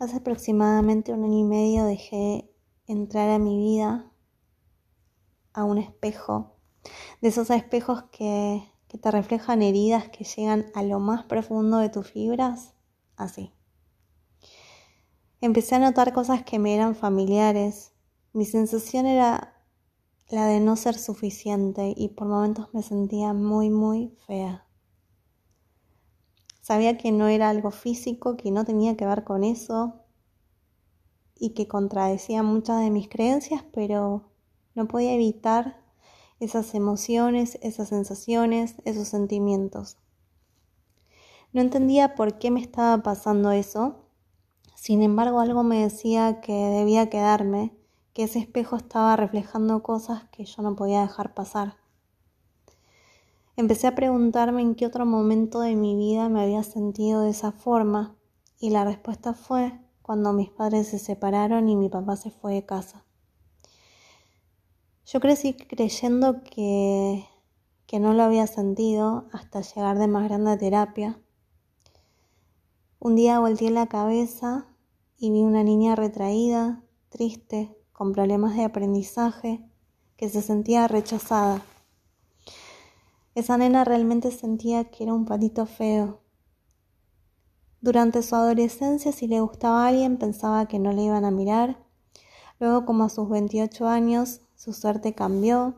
Hace aproximadamente un año y medio dejé entrar a mi vida a un espejo, de esos espejos que, que te reflejan heridas que llegan a lo más profundo de tus fibras, así. Empecé a notar cosas que me eran familiares. Mi sensación era la de no ser suficiente y por momentos me sentía muy, muy fea. Sabía que no era algo físico, que no tenía que ver con eso y que contradecía muchas de mis creencias, pero no podía evitar esas emociones, esas sensaciones, esos sentimientos. No entendía por qué me estaba pasando eso sin embargo, algo me decía que debía quedarme, que ese espejo estaba reflejando cosas que yo no podía dejar pasar. Empecé a preguntarme en qué otro momento de mi vida me había sentido de esa forma y la respuesta fue cuando mis padres se separaron y mi papá se fue de casa. Yo crecí creyendo que, que no lo había sentido hasta llegar de más grande a terapia. Un día volteé la cabeza y vi una niña retraída, triste, con problemas de aprendizaje, que se sentía rechazada. Esa nena realmente sentía que era un patito feo. Durante su adolescencia, si le gustaba a alguien, pensaba que no le iban a mirar. Luego, como a sus 28 años, su suerte cambió.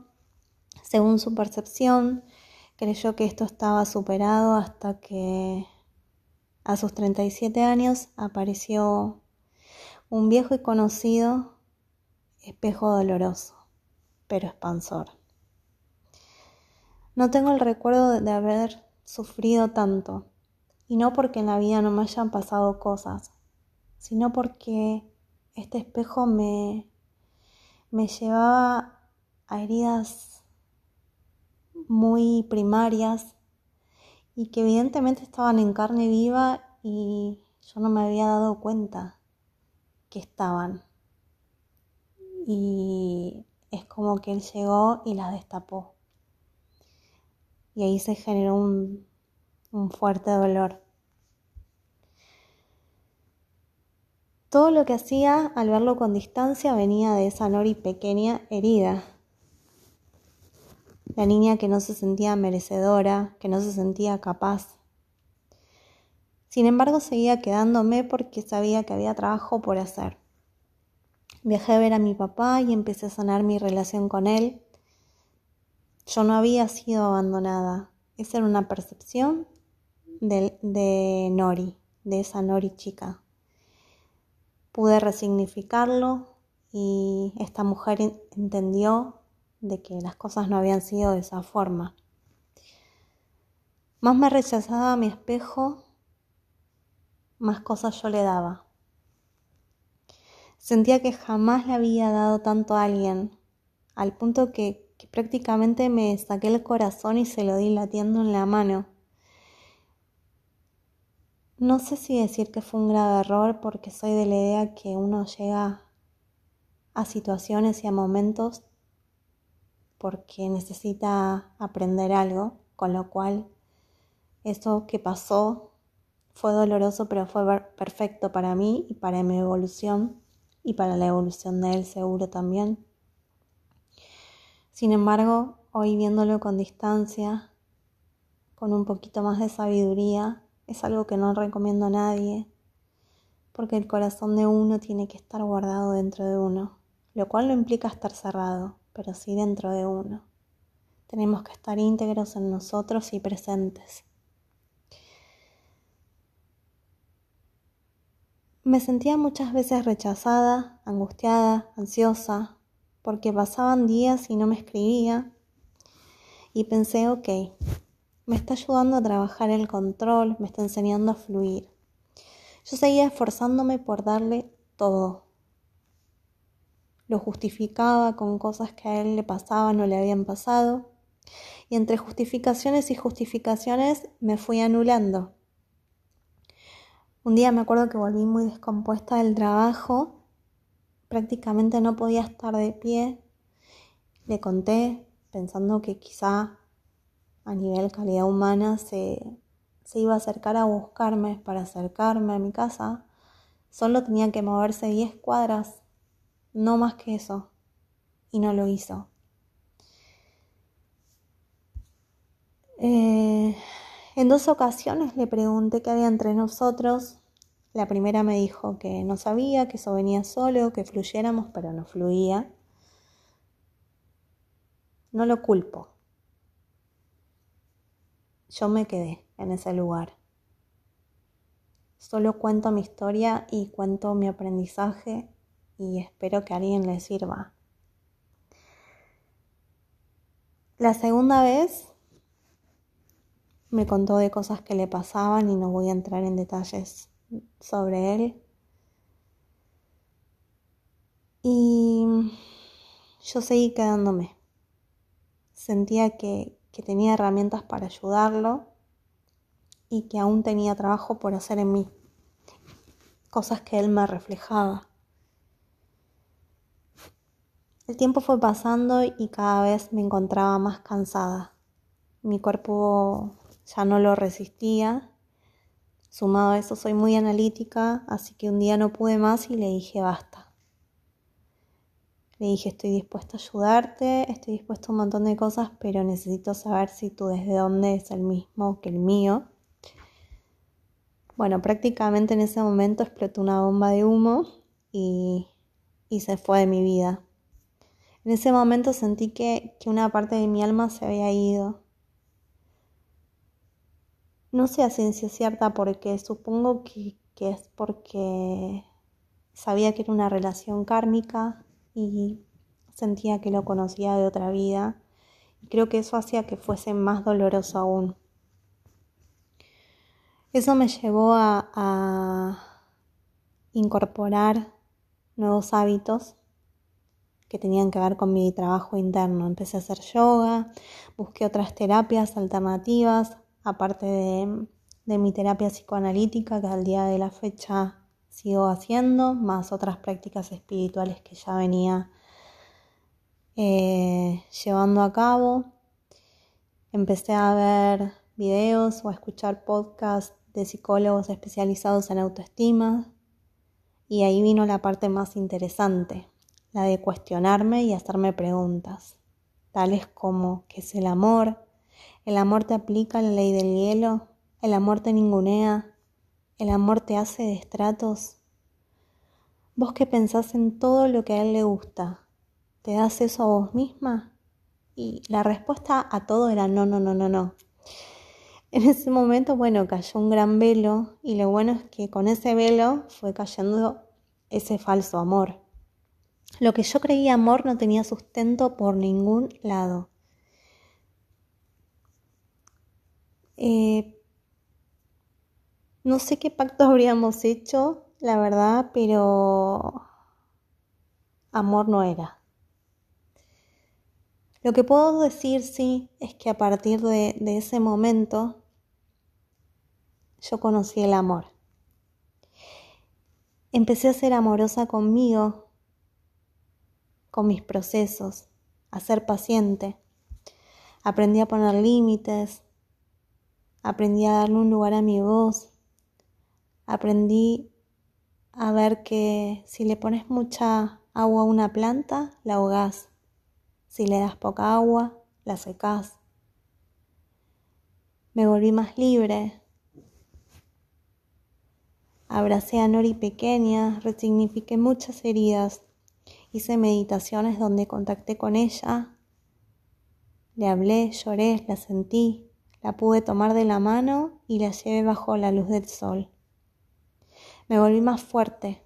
Según su percepción, creyó que esto estaba superado hasta que a sus 37 años apareció un viejo y conocido espejo doloroso, pero expansor. No tengo el recuerdo de haber sufrido tanto, y no porque en la vida no me hayan pasado cosas, sino porque este espejo me, me llevaba a heridas muy primarias y que evidentemente estaban en carne viva y yo no me había dado cuenta que estaban. Y es como que él llegó y las destapó. Y ahí se generó un, un fuerte dolor. Todo lo que hacía al verlo con distancia venía de esa Nori pequeña herida. La niña que no se sentía merecedora, que no se sentía capaz, sin embargo, seguía quedándome porque sabía que había trabajo por hacer. Viajé a ver a mi papá y empecé a sanar mi relación con él. Yo no había sido abandonada. Esa era una percepción de, de Nori, de esa Nori chica. Pude resignificarlo y esta mujer entendió de que las cosas no habían sido de esa forma. Más me rechazaba mi espejo más cosas yo le daba. Sentía que jamás le había dado tanto a alguien, al punto que, prácticamente me saqué el corazón y se lo di latiendo en la mano. No sé si decir que fue un grave error porque soy de la idea que uno llega a situaciones y a momentos porque necesita aprender algo, con lo cual eso que pasó fue doloroso, pero fue perfecto para mí y para mi evolución y para la evolución de él seguro también. Sin embargo, hoy viéndolo con distancia, con un poquito más de sabiduría, es algo que no recomiendo a nadie, porque el corazón de uno tiene que estar guardado dentro de uno, lo cual no implica estar cerrado, pero sí dentro de uno. Tenemos que estar íntegros en nosotros y presentes. Me sentía muchas veces rechazada, angustiada, ansiosa, porque pasaban días y no me escribía. Y pensé, ok, me está ayudando a trabajar el control, me está enseñando a fluir. Yo seguía esforzándome por darle todo. Lo justificaba con cosas que a él le pasaban o le habían pasado. Y entre justificaciones y justificaciones me fui anulando. Un día me acuerdo que volví muy descompuesta del trabajo, prácticamente no podía estar de pie. Le conté, pensando que quizá a nivel calidad humana se, se iba a acercar a buscarme para acercarme a mi casa. Solo tenía que moverse 10 cuadras, no más que eso, y no lo hizo. Eh, en dos ocasiones le pregunté qué había entre nosotros. La primera me dijo que no sabía, que eso venía solo, que fluyéramos, pero no fluía. No lo culpo. Yo me quedé en ese lugar. Solo cuento mi historia y cuento mi aprendizaje y espero que a alguien le sirva. La segunda vez me contó de cosas que le pasaban y no voy a entrar en detalles sobre él. Y yo seguí quedándome. Sentía que, que tenía herramientas para ayudarlo y que aún tenía trabajo por hacer en mí. Cosas que él me reflejaba. El tiempo fue pasando y cada vez me encontraba más cansada. Mi cuerpo ya no lo resistía. Sumado a eso soy muy analítica, así que un día no pude más y le dije basta. Le dije estoy dispuesta a ayudarte, estoy dispuesta a un montón de cosas, pero necesito saber si tú desde dónde es el mismo que el mío. Bueno, prácticamente en ese momento explotó una bomba de humo y, y se fue de mi vida. En ese momento sentí que, que una parte de mi alma se había ido, no sé a ciencia cierta porque supongo que, es porque sabía que era una relación kármica y sentía que lo conocía de otra vida y creo que eso hacía que fuese más doloroso aún. Eso me llevó a incorporar nuevos hábitos que tenían que ver con mi trabajo interno. Empecé a hacer yoga, busqué otras terapias alternativas, aparte de, mi terapia psicoanalítica que al día de la fecha sigo haciendo, más otras prácticas espirituales que ya venía eh, llevando a cabo. Empecé a ver videos o a escuchar podcasts de psicólogos especializados en autoestima y ahí vino la parte más interesante, la de cuestionarme y hacerme preguntas, tales como ¿qué es el amor? El amor te aplica la ley del hielo, el amor te ningunea, el amor te hace de estratos. Vos que pensás en todo lo que a él le gusta, ¿te das eso a vos misma? Y la respuesta a todo era no, no, no, no, no. En ese momento, bueno, cayó un gran velo y lo bueno es que con ese velo fue cayendo ese falso amor. Lo que yo creía amor no tenía sustento por ningún lado. Eh, no sé qué pacto habríamos hecho, la verdad, pero amor no era. Lo que puedo decir, sí, es que a partir de, de ese momento yo conocí el amor. Empecé a ser amorosa conmigo, con mis procesos, a ser paciente. Aprendí a poner límites, Aprendí a darle un lugar a mi voz. Aprendí a ver que si le pones mucha agua a una planta, la ahogás. Si le das poca agua, la secás. Me volví más libre. Abracé a Nori pequeña, resignifiqué muchas heridas. Hice meditaciones donde contacté con ella. Le hablé, lloré, la sentí. La pude tomar de la mano y la llevé bajo la luz del sol. Me volví más fuerte.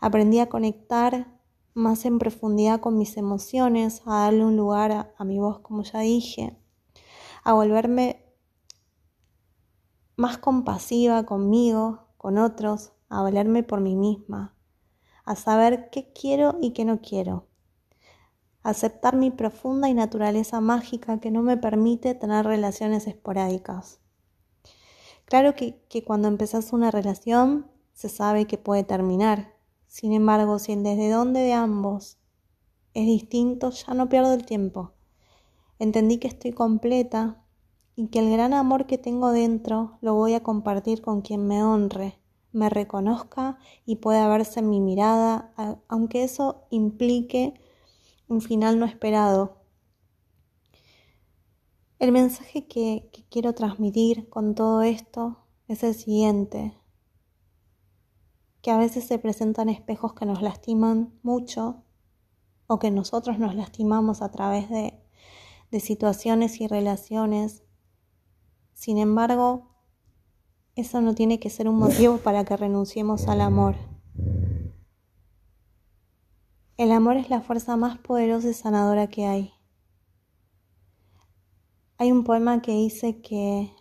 Aprendí a conectar más en profundidad con mis emociones, a darle un lugar a, mi voz, como ya dije, a volverme más compasiva conmigo, con otros, a valerme por mí misma, a saber qué quiero y qué no quiero aceptar mi profunda y naturaleza mágica que no me permite tener relaciones esporádicas. Claro que, cuando empezás una relación se sabe que puede terminar. Sin embargo, si el desde dónde de ambos es distinto, ya no pierdo el tiempo. Entendí que estoy completa y que el gran amor que tengo dentro lo voy a compartir con quien me honre, me reconozca y pueda verse en mi mirada, aunque eso implique un final no esperado. El mensaje que, quiero transmitir con todo esto es el siguiente, que a veces se presentan espejos que nos lastiman mucho o que nosotros nos lastimamos a través de situaciones y relaciones. Sin embargo, eso no tiene que ser un motivo para que renunciemos al amor. El amor es la fuerza más poderosa y sanadora que hay. Hay un poema que dice que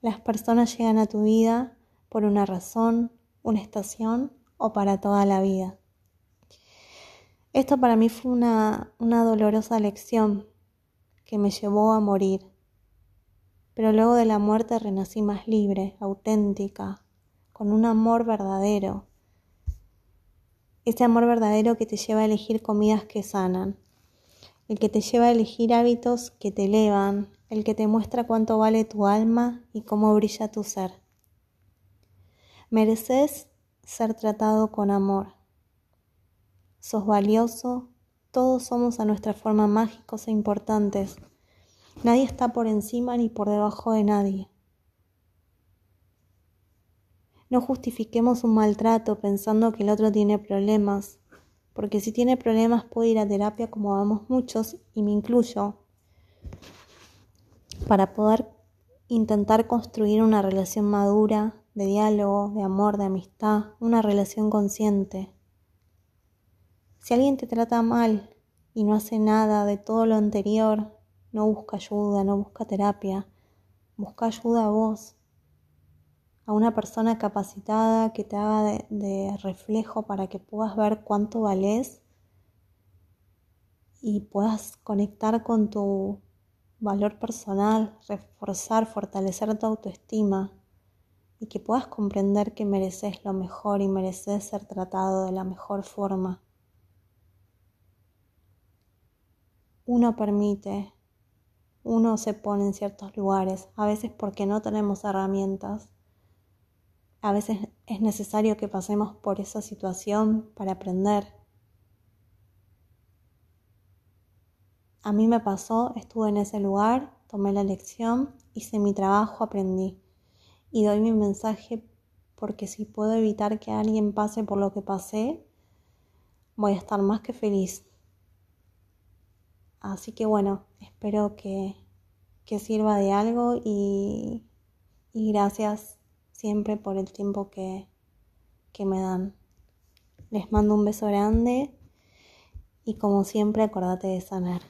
las personas llegan a tu vida por una razón, una estación o para toda la vida. Esto para mí fue una, una dolorosa lección que me llevó a morir pero luego de la muerte renací más libre, auténtica, con un amor verdadero. Ese amor verdadero que te lleva a elegir comidas que sanan, el que te lleva a elegir hábitos que te elevan, el que te muestra cuánto vale tu alma y cómo brilla tu ser. Mereces ser tratado con amor. Sos valioso, todos somos a nuestra forma mágicos e importantes Nadie está por encima ni por debajo de nadie. No justifiquemos un maltrato pensando que el otro tiene problemas, porque si tiene problemas puede ir a terapia como vamos muchos, y me incluyo, para poder intentar construir una relación madura, de diálogo, de amor, de amistad, una relación consciente. Si alguien te trata mal y no hace nada de todo lo anterior, no busca ayuda, no busca terapia, busca ayuda a vos, a una persona capacitada que te haga de, reflejo para que puedas ver cuánto vales y puedas conectar con tu valor personal, reforzar, fortalecer tu autoestima y que puedas comprender que mereces lo mejor y mereces ser tratado de la mejor forma. Uno permite uno se pone en ciertos lugares, a veces porque no tenemos herramientas, a veces es necesario que pasemos por esa situación para aprender. A mí me pasó, estuve en ese lugar, tomé la lección, hice mi trabajo, aprendí. Y doy mi mensaje porque si puedo evitar que alguien pase por lo que pasé, voy a estar más que feliz. Así que bueno, espero que, sirva de algo y, y, gracias siempre por el tiempo que, que me dan. Les mando un beso grande y como siempre acordate de sanar.